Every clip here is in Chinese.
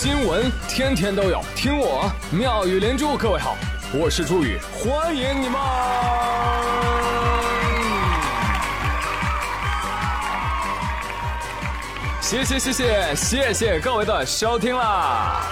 新闻天天都有，听我妙语连珠。各位好，我是朱宇，欢迎你们！谢谢谢谢谢谢各位的收听啦！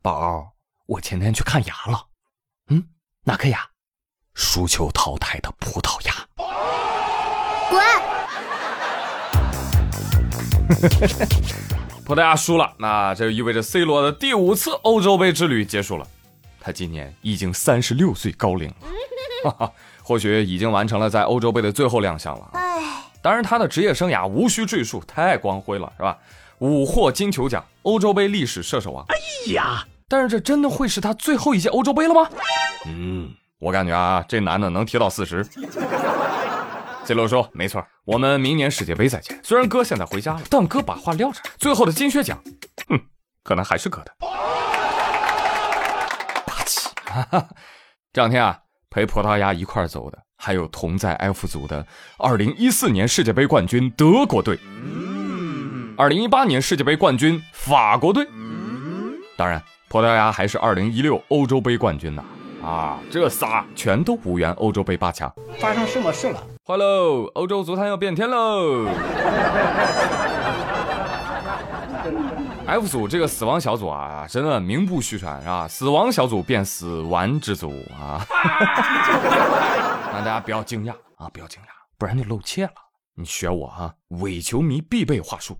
宝，我前天去看牙了，嗯，哪颗牙？输球淘汰的葡萄牙。滚！葡萄牙输了，那这就意味着 C 罗的第五次欧洲杯之旅结束了。他今年已经三十六岁高龄了，哈哈，或许已经完成了在欧洲杯的最后亮相了。唉，当然他的职业生涯无需赘述，太光辉了，是吧？五获金球奖，欧洲杯历史射手王。哎呀，但是这真的会是他最后一届欧洲杯了吗？嗯，我感觉啊，这男的能踢到四十。C 罗说：“没错，我们明年世界杯再见。虽然哥现在回家了，但哥把话撂这儿，最后的金靴奖，哼，可能还是哥的。”霸气！这两天啊，陪葡萄牙一块走的，还有同在 F 组的2014年世界杯冠军德国队，2018年世界杯冠军法国队，当然，葡萄牙还是2016欧洲杯冠军呢。这仨全都无缘欧洲杯八强，发生什么事了？坏喽！欧洲足坛要变天喽！F 组这个死亡小组啊，真的名不虚传是吧？死亡小组变死亡之组啊！让大家不要惊讶啊，不要惊讶，不然就露怯了。你学我啊，伪球迷必备话术。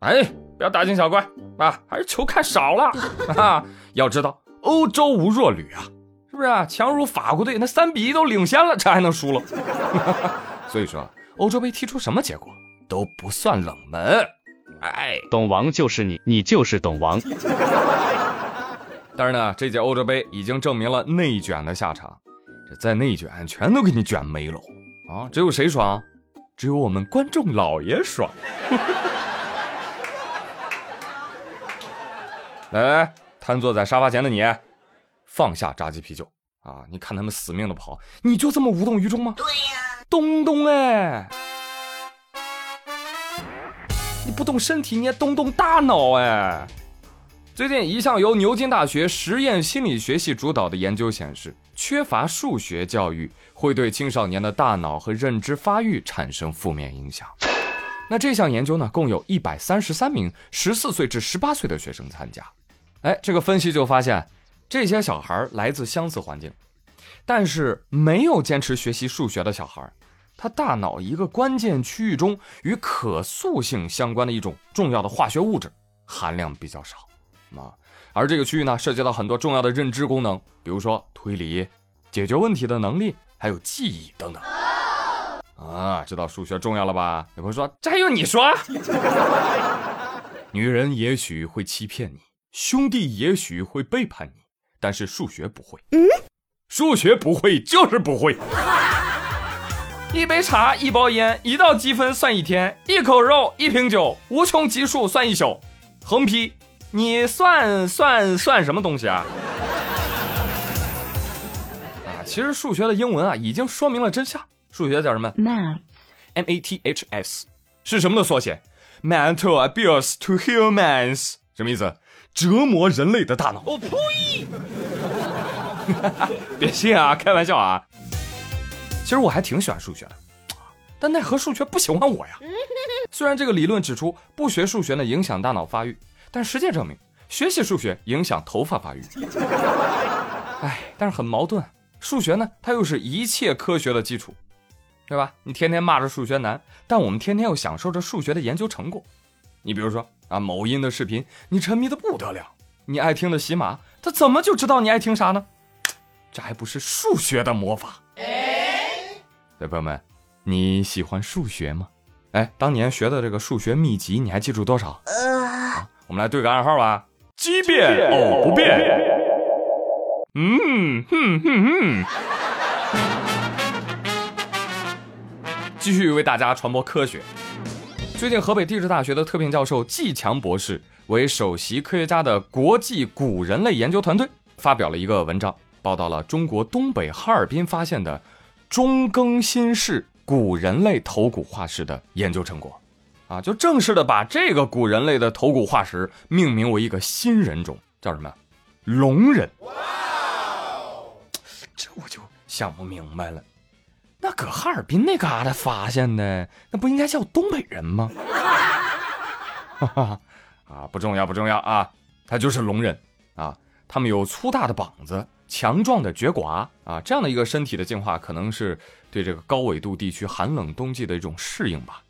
哎，不要大惊小怪啊，还是球看少了啊！要知道。欧洲无弱旅啊，是不是啊？强如法国队，那三比一都领先了，这还能输了？所以说，欧洲杯踢出什么结果都不算冷门。哎，懂王就是你，你就是懂王。但是呢，这届欧洲杯已经证明了内卷的下场，这再内卷，全都给你卷没了啊！只有谁爽？只有我们观众老爷爽。来。瘫坐在沙发前的你，放下炸鸡啤酒啊！你看他们死命的跑，你就这么无动于衷吗？对呀，动动哎！你不动身体，你也动动大脑哎！最近一项由牛津大学实验心理学系主导的研究显示，缺乏数学教育会对青少年的大脑和认知发育产生负面影响。那这项研究呢，共有一百三十三名十四岁至十八岁的学生参加。哎，这个分析就发现，这些小孩来自相似环境，但是没有坚持学习数学的小孩，他大脑一个关键区域中与可塑性相关的一种重要的化学物质含量比较少啊。而这个区域呢，涉及到很多重要的认知功能，比如说推理、解决问题的能力，还有记忆等等。啊，知道数学重要了吧？有朋友说，这还用你说？女人也许会欺骗你。兄弟也许会背叛你，但是数学不会。嗯，数学不会就是不会。一杯茶，一包烟，一道积分算一天，一口肉，一瓶酒，无穷级数算一宿。横批：你算算算什么东西啊？啊，其实数学的英文啊，已经说明了真相。数学叫什么？Math，M A T H S，是什么的缩写？Mental abuse to humans，什么意思？折磨人类的大脑！我呸！别信啊，开玩笑啊。其实我还挺喜欢数学的，但奈何数学不喜欢我呀。虽然这个理论指出不学数学呢影响大脑发育，但实践证明学习数学影响头发发育。哎，但是很矛盾，数学呢它又是一切科学的基础，对吧？你天天骂着数学难，但我们天天又享受着数学的研究成果。你比如说啊，某音的视频，你沉迷的不得了，你爱听的喜马，他怎么就知道你爱听啥呢？这还不是数学的魔法？小朋友们，你喜欢数学吗？哎，当年学的这个数学秘籍，你还记住多少？呃，我们来对个暗号吧，奇变偶不变。嗯哼哼哼，继续为大家传播科学。最近，河北地质大学的特聘教授季强博士为首席科学家的国际古人类研究团队发表了一个文章，报道了中国东北哈尔滨发现的中更新式古人类头骨化石的研究成果。啊，就正式的把这个古人类的头骨化石命名为一个新人种，叫什么？龙人。这我就想不明白了，那搁哈尔滨那嘎达发现的，那不应该叫东北人吗？哈哈，啊，不重要不重要啊，他就是龙人啊，他们有粗大的膀子。强壮的绝寡啊，这样的一个身体的进化，可能是对这个高纬度地区寒冷冬季的一种适应吧。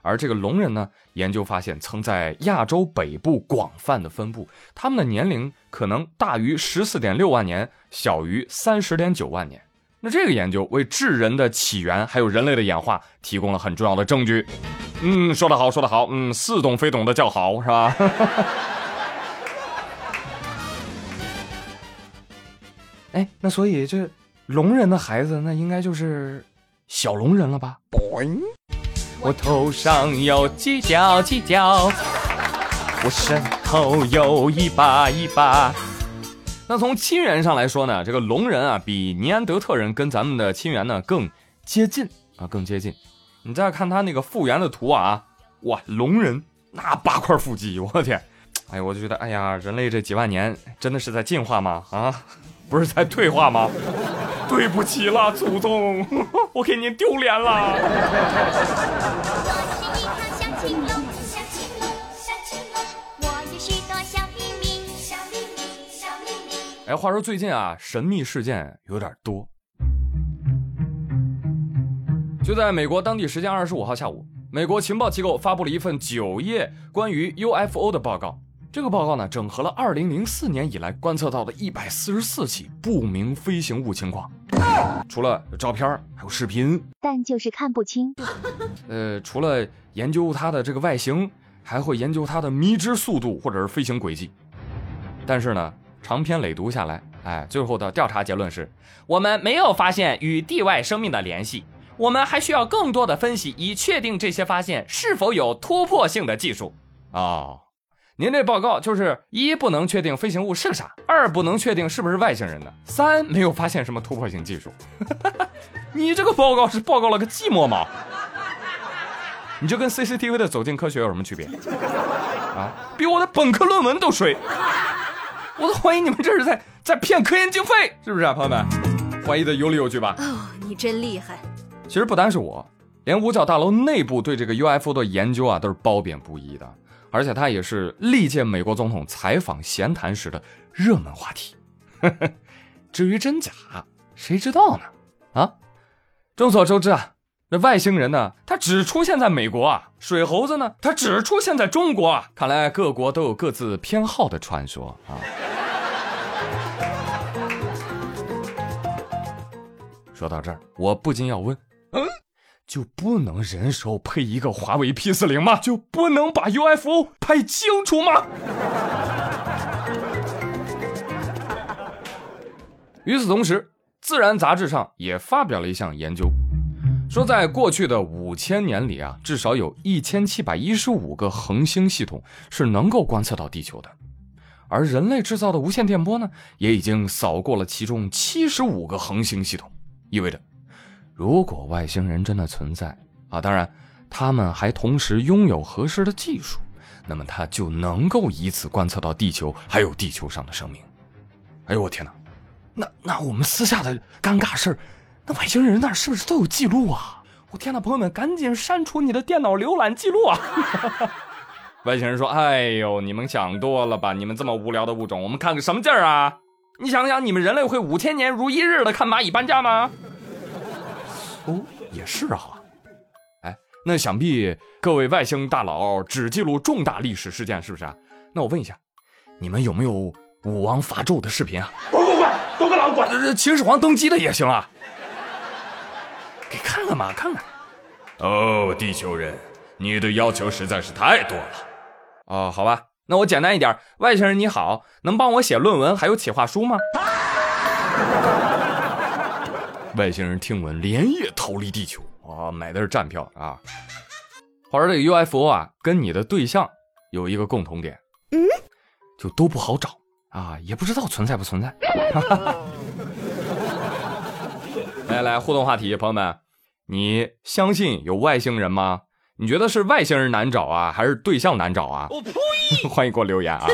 而这个龙人呢，研究发现曾在亚洲北部广泛的分布，他们的年龄可能大于十四点六万年，小于三十点九万年。那这个研究为智人的起源还有人类的演化提供了很重要的证据。嗯，说得好，说得好，嗯，似懂非懂的叫好，是吧？哎，那所以这龙人的孩子，那应该就是小龙人了吧？我头上有犄角，犄角，我身后有一把一把。那从亲缘上来说呢，这个龙人啊，比尼安德特人跟咱们的亲缘呢更接近啊，更接近。你再看他那个复原的图啊，哇，龙人那八块腹肌，我天！哎我就觉得，哎呀，人类这几万年真的是在进化吗？啊？不是在退化吗？对不起了，祖宗，我给您丢脸了。哎，话说最近啊，神秘事件有点多。就在美国当地时间二十五号下午，美国情报机构发布了一份九页关于 UFO 的报告。这个报告呢，整合了二零零四年以来观测到的一百四十四起不明飞行物情况，除了照片还有视频，但就是看不清。呃，除了研究它的这个外形，还会研究它的迷之速度或者是飞行轨迹。但是呢，长篇累读下来，哎，最后的调查结论是，我们没有发现与地外生命的联系，我们还需要更多的分析以确定这些发现是否有突破性的技术。哦。您这报告就是一不能确定飞行物是个啥，二不能确定是不是外星人的，三没有发现什么突破性技术。你这个报告是报告了个寂寞吗？你就跟 CCTV 的走进科学有什么区别？啊，比我的本科论文都水！我都怀疑你们这是在在骗科研经费，是不是啊，朋友们？怀疑的有理有据吧？哦，你真厉害。其实不单是我，连五角大楼内部对这个 UFO 的研究啊，都是褒贬不一的。而且它也是历届美国总统采访闲谈时的热门话题。至于真假，谁知道呢？啊，众所周知啊，那外星人呢，他只出现在美国啊；水猴子呢，他只出现在中国啊。看来各国都有各自偏好的传说啊。说到这儿，我不禁要问。嗯就不能人手配一个华为 P 四零吗？就不能把 UFO 拍清楚吗？与此同时，《自然》杂志上也发表了一项研究，说在过去的五千年里啊，至少有一千七百一十五个恒星系统是能够观测到地球的，而人类制造的无线电波呢，也已经扫过了其中七十五个恒星系统，意味着。如果外星人真的存在啊，当然，他们还同时拥有合适的技术，那么他就能够以此观测到地球还有地球上的生命。哎呦我天哪，那那我们私下的尴尬事儿，那外星人那是不是都有记录啊？我天哪，朋友们赶紧删除你的电脑浏览记录啊！外星人说：“哎呦，你们想多了吧？你们这么无聊的物种，我们看个什么劲儿啊？你想想，你们人类会五千年如一日的看蚂蚁搬家吗？”哦，也是啊，哎，那想必各位外星大佬只记录重大历史事件，是不是啊？那我问一下，你们有没有武王伐纣的视频啊？滚滚滚，都给老子滚！秦始皇登基的也行啊，给看看嘛，看看。哦，地球人，你的要求实在是太多了。哦，好吧，那我简单一点，外星人你好，能帮我写论文还有企划书吗？外星人听闻连夜逃离地球啊，买的是站票啊。话说这个 UFO 啊，跟你的对象有一个共同点，嗯，就都不好找啊，也不知道存在不存在。来来，互动话题，朋友们，你相信有外星人吗？你觉得是外星人难找啊，还是对象难找啊？我呸！欢迎给我留言啊！